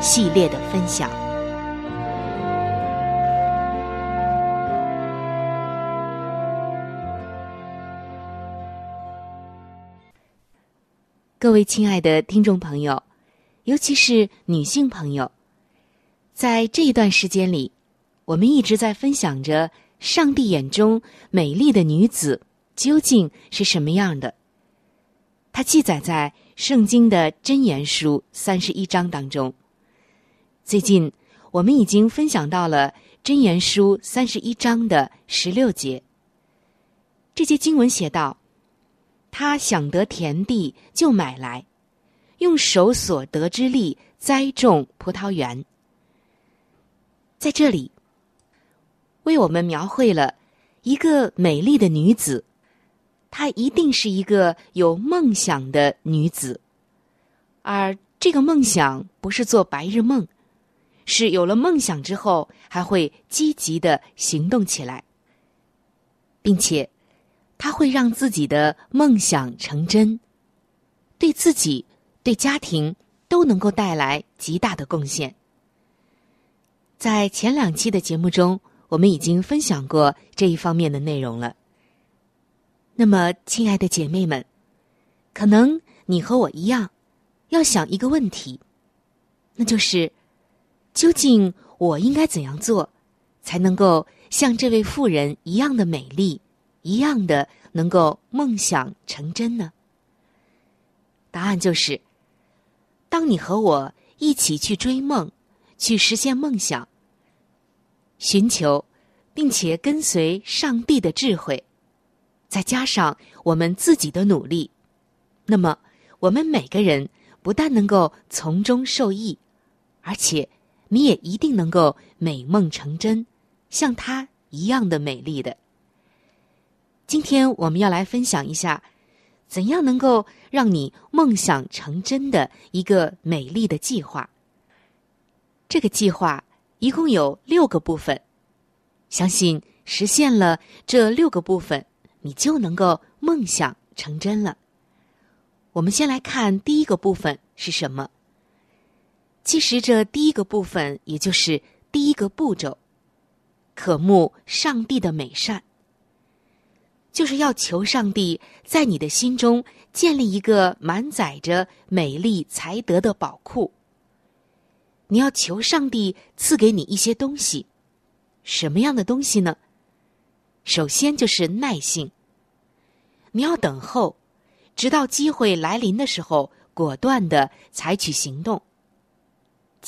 系列的分享。各位亲爱的听众朋友，尤其是女性朋友，在这一段时间里，我们一直在分享着上帝眼中美丽的女子究竟是什么样的。它记载在圣经的箴言书三十一章当中。最近，我们已经分享到了《箴言书》三十一章的十六节。这节经文写道：“他想得田地，就买来，用手所得之力栽种葡萄园。”在这里，为我们描绘了一个美丽的女子，她一定是一个有梦想的女子，而这个梦想不是做白日梦。是有了梦想之后，还会积极的行动起来，并且他会让自己的梦想成真，对自己、对家庭都能够带来极大的贡献。在前两期的节目中，我们已经分享过这一方面的内容了。那么，亲爱的姐妹们，可能你和我一样，要想一个问题，那就是。究竟我应该怎样做，才能够像这位妇人一样的美丽，一样的能够梦想成真呢？答案就是：当你和我一起去追梦，去实现梦想，寻求并且跟随上帝的智慧，再加上我们自己的努力，那么我们每个人不但能够从中受益，而且。你也一定能够美梦成真，像她一样的美丽的。今天我们要来分享一下，怎样能够让你梦想成真的一个美丽的计划。这个计划一共有六个部分，相信实现了这六个部分，你就能够梦想成真了。我们先来看第一个部分是什么？其实这第一个部分，也就是第一个步骤，渴慕上帝的美善，就是要求上帝在你的心中建立一个满载着美丽才德的宝库。你要求上帝赐给你一些东西，什么样的东西呢？首先就是耐性。你要等候，直到机会来临的时候，果断的采取行动。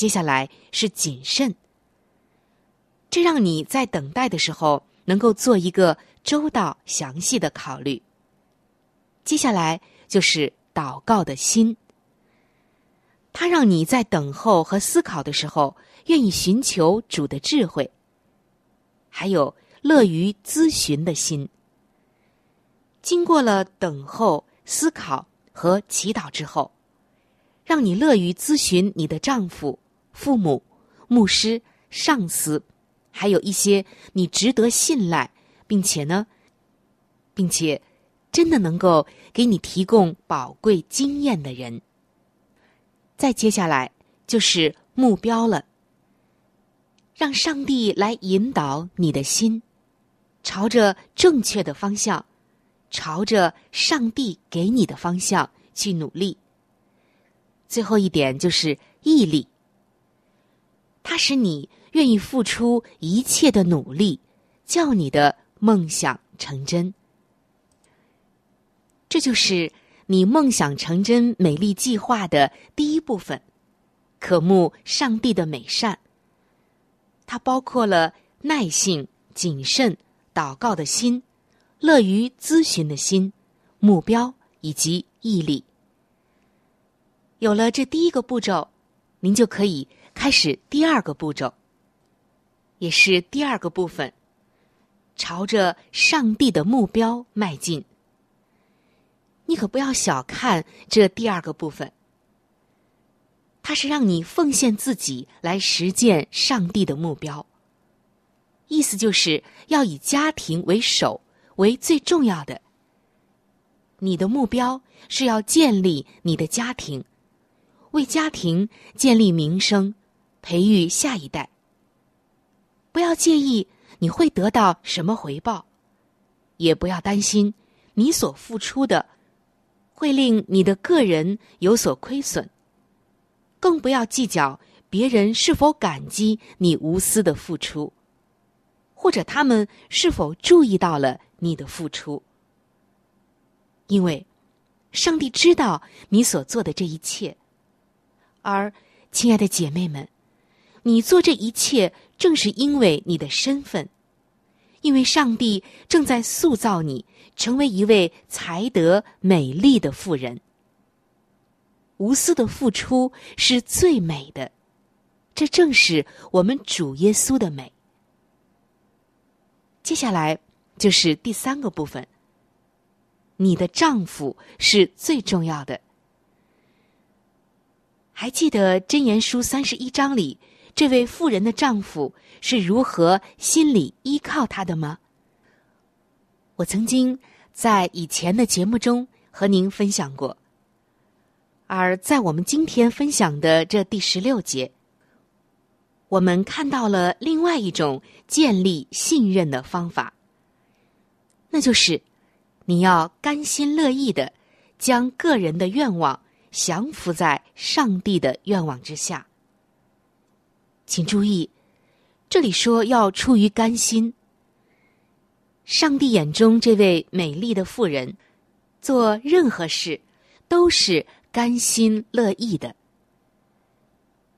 接下来是谨慎，这让你在等待的时候能够做一个周到详细的考虑。接下来就是祷告的心，它让你在等候和思考的时候愿意寻求主的智慧，还有乐于咨询的心。经过了等候、思考和祈祷之后。让你乐于咨询你的丈夫、父母、牧师、上司，还有一些你值得信赖，并且呢，并且真的能够给你提供宝贵经验的人。再接下来就是目标了，让上帝来引导你的心，朝着正确的方向，朝着上帝给你的方向去努力。最后一点就是毅力，它使你愿意付出一切的努力，叫你的梦想成真。这就是你梦想成真美丽计划的第一部分，渴慕上帝的美善。它包括了耐性、谨慎、祷告的心、乐于咨询的心、目标以及毅力。有了这第一个步骤，您就可以开始第二个步骤，也是第二个部分，朝着上帝的目标迈进。你可不要小看这第二个部分，它是让你奉献自己来实践上帝的目标。意思就是要以家庭为首，为最重要的。你的目标是要建立你的家庭。为家庭建立名声，培育下一代。不要介意你会得到什么回报，也不要担心你所付出的会令你的个人有所亏损，更不要计较别人是否感激你无私的付出，或者他们是否注意到了你的付出，因为上帝知道你所做的这一切。而，亲爱的姐妹们，你做这一切正是因为你的身份，因为上帝正在塑造你成为一位才德美丽的妇人。无私的付出是最美的，这正是我们主耶稣的美。接下来就是第三个部分，你的丈夫是最重要的。还记得《箴言书》三十一章里，这位妇人的丈夫是如何心里依靠她的吗？我曾经在以前的节目中和您分享过。而在我们今天分享的这第十六节，我们看到了另外一种建立信任的方法，那就是你要甘心乐意的将个人的愿望。降服在上帝的愿望之下，请注意，这里说要出于甘心。上帝眼中这位美丽的妇人，做任何事都是甘心乐意的。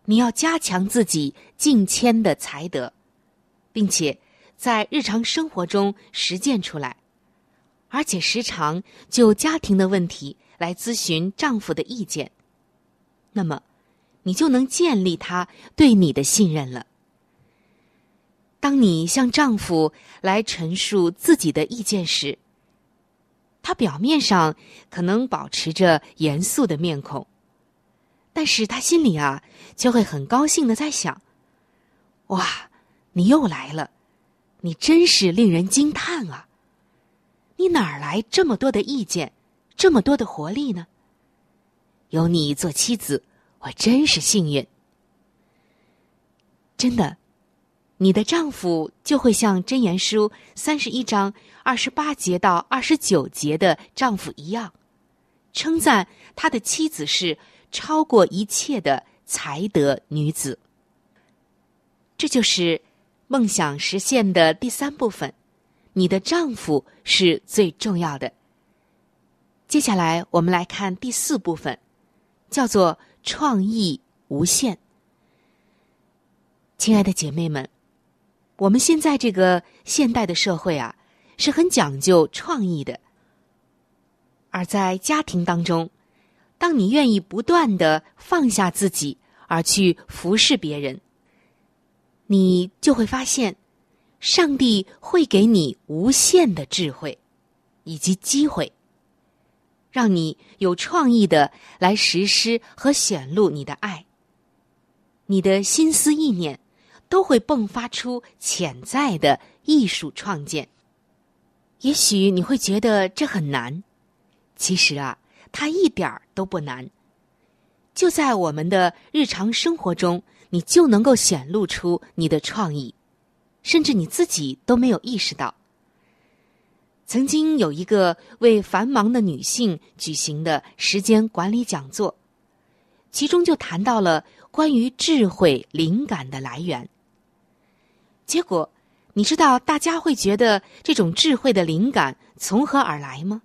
你要加强自己敬谦的才德，并且在日常生活中实践出来，而且时常就家庭的问题。来咨询丈夫的意见，那么你就能建立他对你的信任了。当你向丈夫来陈述自己的意见时，他表面上可能保持着严肃的面孔，但是他心里啊，却会很高兴的在想：哇，你又来了，你真是令人惊叹啊！你哪儿来这么多的意见，这么多的活力呢？有你做妻子，我真是幸运。真的，你的丈夫就会像箴言书三十一章二十八节到二十九节的丈夫一样，称赞他的妻子是超过一切的才德女子。这就是梦想实现的第三部分，你的丈夫是最重要的。接下来我们来看第四部分，叫做创意无限。亲爱的姐妹们，我们现在这个现代的社会啊，是很讲究创意的。而在家庭当中，当你愿意不断的放下自己，而去服侍别人。你就会发现，上帝会给你无限的智慧，以及机会，让你有创意的来实施和显露你的爱。你的心思意念都会迸发出潜在的艺术创建。也许你会觉得这很难，其实啊，它一点儿都不难。就在我们的日常生活中。你就能够显露出你的创意，甚至你自己都没有意识到。曾经有一个为繁忙的女性举行的时间管理讲座，其中就谈到了关于智慧灵感的来源。结果，你知道大家会觉得这种智慧的灵感从何而来吗？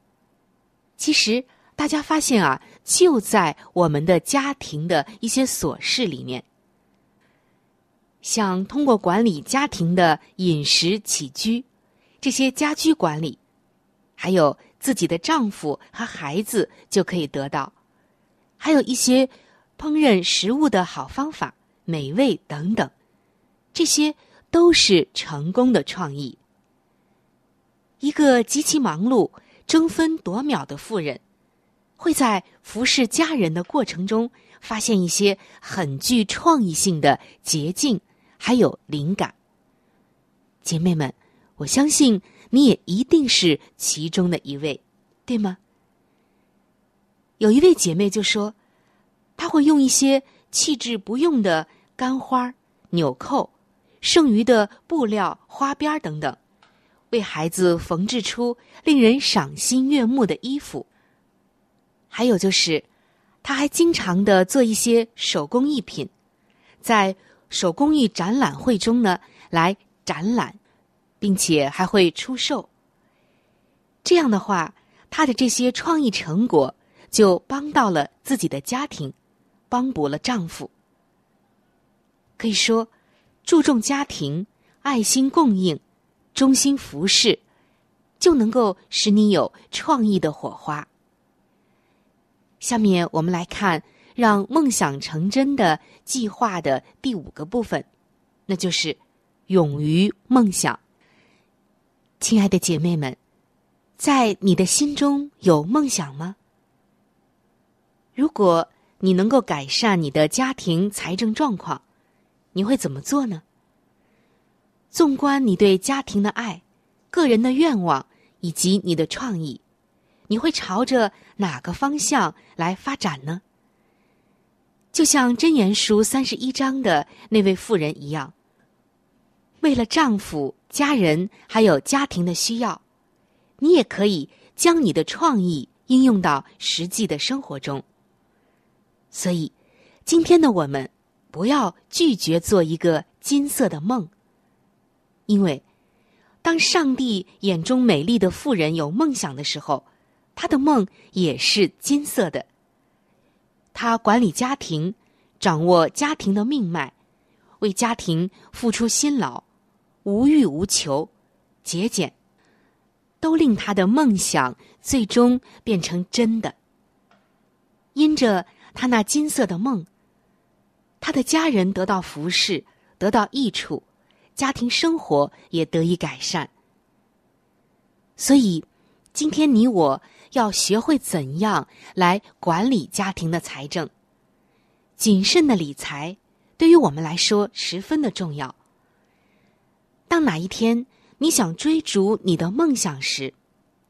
其实，大家发现啊，就在我们的家庭的一些琐事里面。想通过管理家庭的饮食起居，这些家居管理，还有自己的丈夫和孩子就可以得到，还有一些烹饪食物的好方法、美味等等，这些都是成功的创意。一个极其忙碌、争分夺秒的妇人，会在服侍家人的过程中，发现一些很具创意性的捷径。还有灵感，姐妹们，我相信你也一定是其中的一位，对吗？有一位姐妹就说，她会用一些弃置不用的干花、纽扣、剩余的布料、花边等等，为孩子缝制出令人赏心悦目的衣服。还有就是，她还经常的做一些手工艺品，在。手工艺展览会中呢，来展览，并且还会出售。这样的话，他的这些创意成果就帮到了自己的家庭，帮补了丈夫。可以说，注重家庭、爱心供应、忠心服侍，就能够使你有创意的火花。下面我们来看。让梦想成真的计划的第五个部分，那就是勇于梦想。亲爱的姐妹们，在你的心中有梦想吗？如果你能够改善你的家庭财政状况，你会怎么做呢？纵观你对家庭的爱、个人的愿望以及你的创意，你会朝着哪个方向来发展呢？就像箴言书三十一章的那位妇人一样，为了丈夫、家人还有家庭的需要，你也可以将你的创意应用到实际的生活中。所以，今天的我们不要拒绝做一个金色的梦，因为当上帝眼中美丽的妇人有梦想的时候，她的梦也是金色的。他管理家庭，掌握家庭的命脉，为家庭付出辛劳，无欲无求，节俭，都令他的梦想最终变成真的。因着他那金色的梦，他的家人得到服侍，得到益处，家庭生活也得以改善。所以，今天你我。要学会怎样来管理家庭的财政。谨慎的理财对于我们来说十分的重要。当哪一天你想追逐你的梦想时，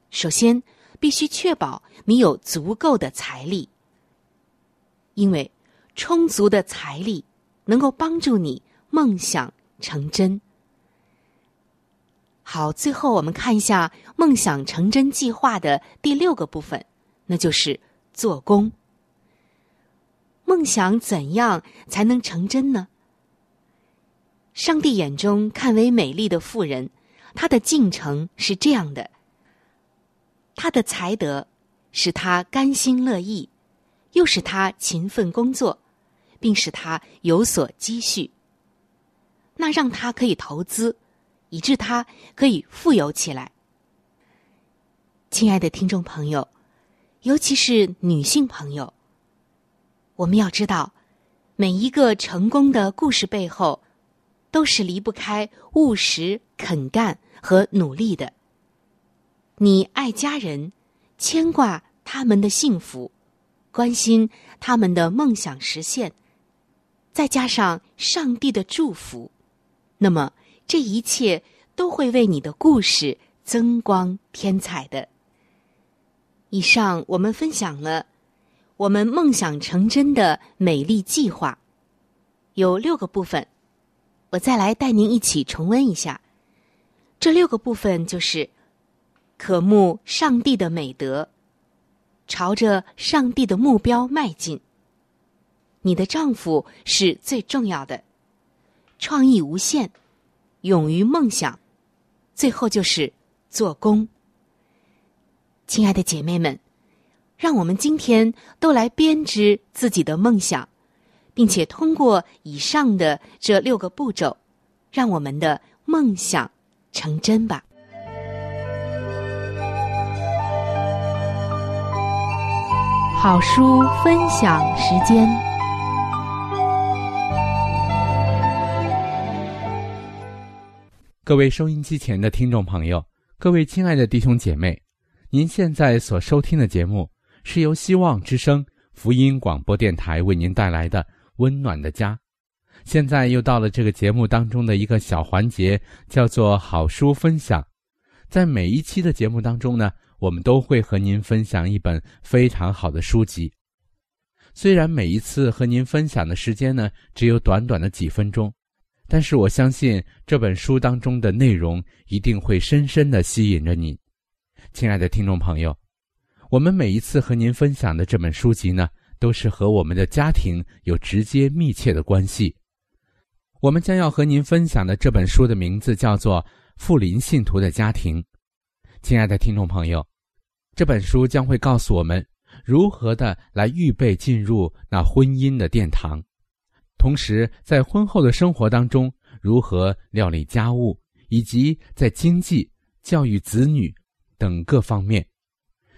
首先必须确保你有足够的财力，因为充足的财力能够帮助你梦想成真。好，最后我们看一下梦想成真计划的第六个部分，那就是做工。梦想怎样才能成真呢？上帝眼中看为美丽的妇人，她的进程是这样的：她的才德使她甘心乐意，又使她勤奋工作，并使她有所积蓄。那让她可以投资。以致他可以富有起来。亲爱的听众朋友，尤其是女性朋友，我们要知道，每一个成功的故事背后，都是离不开务实、肯干和努力的。你爱家人，牵挂他们的幸福，关心他们的梦想实现，再加上上帝的祝福，那么。这一切都会为你的故事增光添彩的。以上我们分享了我们梦想成真的美丽计划，有六个部分。我再来带您一起重温一下。这六个部分就是渴慕上帝的美德，朝着上帝的目标迈进。你的丈夫是最重要的，创意无限。勇于梦想，最后就是做工。亲爱的姐妹们，让我们今天都来编织自己的梦想，并且通过以上的这六个步骤，让我们的梦想成真吧。好书分享时间。各位收音机前的听众朋友，各位亲爱的弟兄姐妹，您现在所收听的节目是由希望之声福音广播电台为您带来的《温暖的家》。现在又到了这个节目当中的一个小环节，叫做好书分享。在每一期的节目当中呢，我们都会和您分享一本非常好的书籍。虽然每一次和您分享的时间呢，只有短短的几分钟。但是我相信这本书当中的内容一定会深深的吸引着你，亲爱的听众朋友。我们每一次和您分享的这本书籍呢，都是和我们的家庭有直接密切的关系。我们将要和您分享的这本书的名字叫做《富林信徒的家庭》。亲爱的听众朋友，这本书将会告诉我们如何的来预备进入那婚姻的殿堂。同时，在婚后的生活当中，如何料理家务，以及在经济、教育子女等各方面，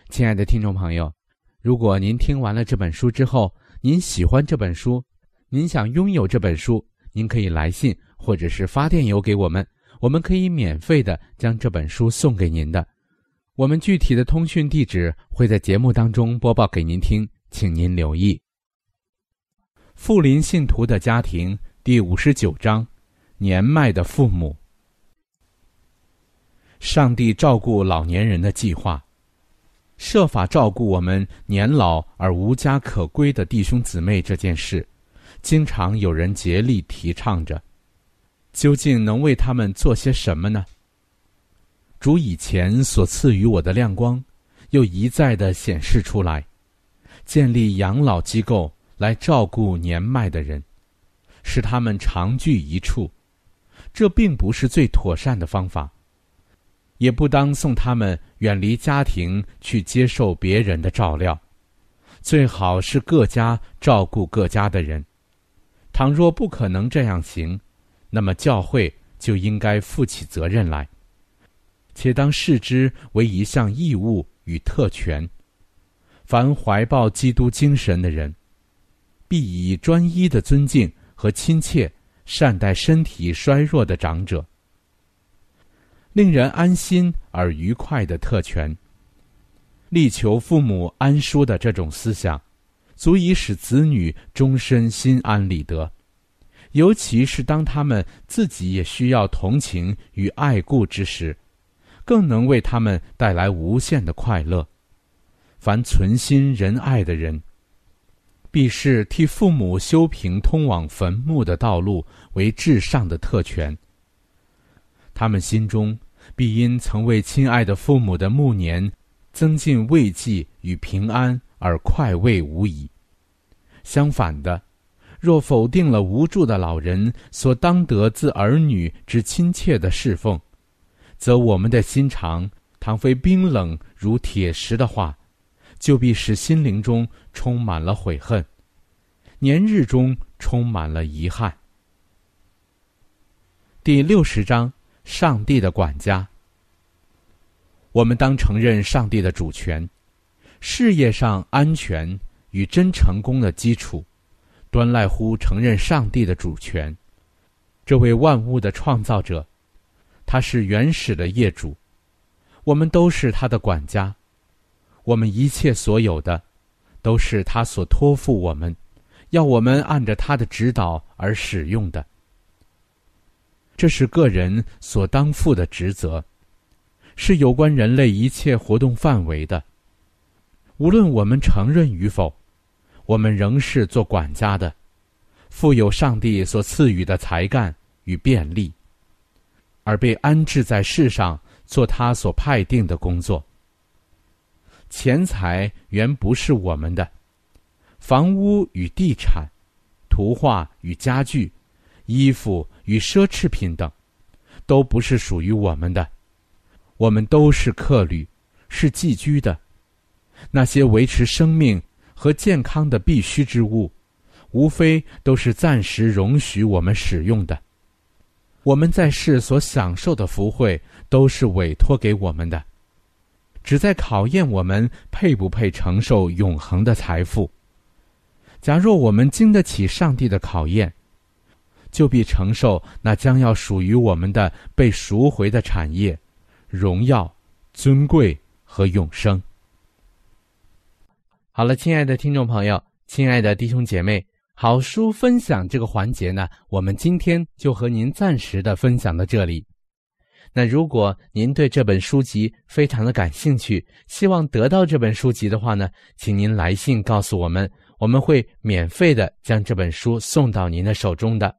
亲爱的听众朋友，如果您听完了这本书之后，您喜欢这本书，您想拥有这本书，您可以来信或者是发电邮给我们，我们可以免费的将这本书送给您的。我们具体的通讯地址会在节目当中播报给您听，请您留意。富林信徒的家庭第五十九章：年迈的父母。上帝照顾老年人的计划，设法照顾我们年老而无家可归的弟兄姊妹这件事，经常有人竭力提倡着。究竟能为他们做些什么呢？主以前所赐予我的亮光，又一再的显示出来，建立养老机构。来照顾年迈的人，使他们常聚一处，这并不是最妥善的方法。也不当送他们远离家庭去接受别人的照料，最好是各家照顾各家的人。倘若不可能这样行，那么教会就应该负起责任来，且当视之为一项义务与特权。凡怀抱基督精神的人。必以专一的尊敬和亲切善待身体衰弱的长者，令人安心而愉快的特权。力求父母安舒的这种思想，足以使子女终身心安理得，尤其是当他们自己也需要同情与爱顾之时，更能为他们带来无限的快乐。凡存心仁爱的人，必是替父母修平通往坟墓的道路为至上的特权。他们心中必因曾为亲爱的父母的暮年增进慰藉与平安而快慰无已。相反的，若否定了无助的老人所当得自儿女之亲切的侍奉，则我们的心肠倘非冰冷如铁石的话，就必使心灵中充满了悔恨，年日中充满了遗憾。第六十章：上帝的管家。我们当承认上帝的主权，事业上安全与真成功的基础。端赖乎承认上帝的主权，这位万物的创造者，他是原始的业主，我们都是他的管家，我们一切所有的，都是他所托付我们，要我们按着他的指导而使用的。这是个人所当负的职责，是有关人类一切活动范围的，无论我们承认与否。我们仍是做管家的，富有上帝所赐予的才干与便利，而被安置在世上做他所派定的工作。钱财原不是我们的，房屋与地产、图画与家具、衣服与奢侈品等，都不是属于我们的。我们都是客旅，是寄居的。那些维持生命。和健康的必须之物，无非都是暂时容许我们使用的。我们在世所享受的福惠，都是委托给我们的，只在考验我们配不配承受永恒的财富。假若我们经得起上帝的考验，就必承受那将要属于我们的被赎回的产业、荣耀、尊贵和永生。好了，亲爱的听众朋友，亲爱的弟兄姐妹，好书分享这个环节呢，我们今天就和您暂时的分享到这里。那如果您对这本书籍非常的感兴趣，希望得到这本书籍的话呢，请您来信告诉我们，我们会免费的将这本书送到您的手中的。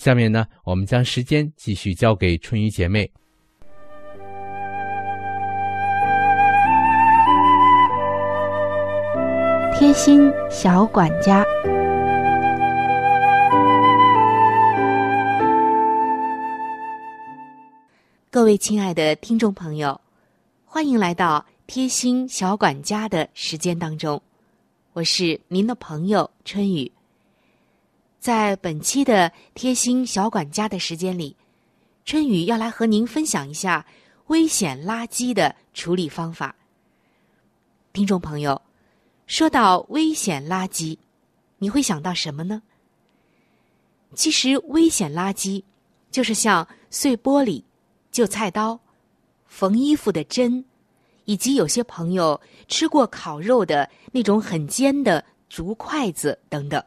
下面呢，我们将时间继续交给春雨姐妹。贴心小管家，各位亲爱的听众朋友，欢迎来到贴心小管家的时间当中，我是您的朋友春雨。在本期的贴心小管家的时间里，春雨要来和您分享一下危险垃圾的处理方法。听众朋友。说到危险垃圾，你会想到什么呢？其实，危险垃圾就是像碎玻璃、旧菜刀、缝衣服的针，以及有些朋友吃过烤肉的那种很尖的竹筷子等等。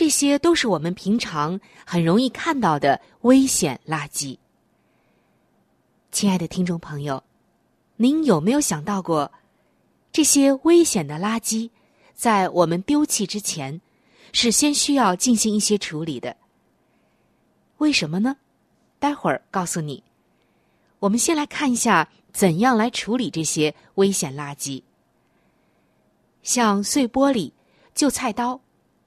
这些都是我们平常很容易看到的危险垃圾。亲爱的听众朋友，您有没有想到过？这些危险的垃圾，在我们丢弃之前，是先需要进行一些处理的。为什么呢？待会儿告诉你。我们先来看一下怎样来处理这些危险垃圾。像碎玻璃、旧菜刀，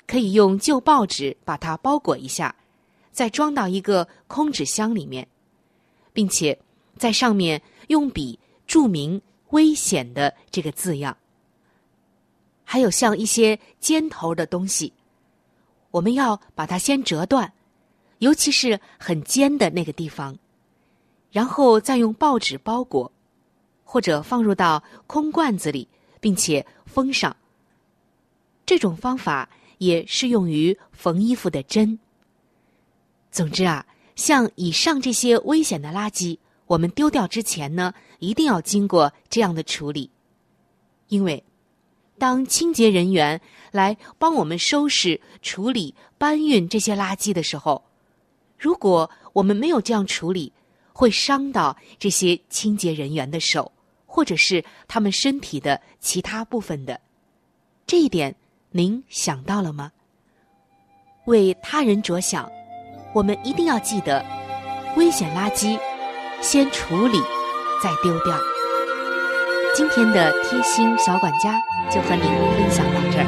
可以用旧报纸把它包裹一下，再装到一个空纸箱里面，并且在上面用笔注明。危险的这个字样，还有像一些尖头的东西，我们要把它先折断，尤其是很尖的那个地方，然后再用报纸包裹，或者放入到空罐子里，并且封上。这种方法也适用于缝衣服的针。总之啊，像以上这些危险的垃圾，我们丢掉之前呢，一定要经过这样的处理，因为当清洁人员来帮我们收拾、处理、搬运这些垃圾的时候，如果我们没有这样处理，会伤到这些清洁人员的手，或者是他们身体的其他部分的。这一点您想到了吗？为他人着想，我们一定要记得，危险垃圾先处理，再丢掉。今天的贴心小管家就和您分享到这儿。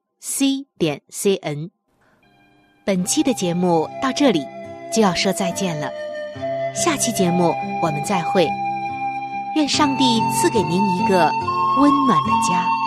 C 点 c n，本期的节目到这里就要说再见了，下期节目我们再会，愿上帝赐给您一个温暖的家。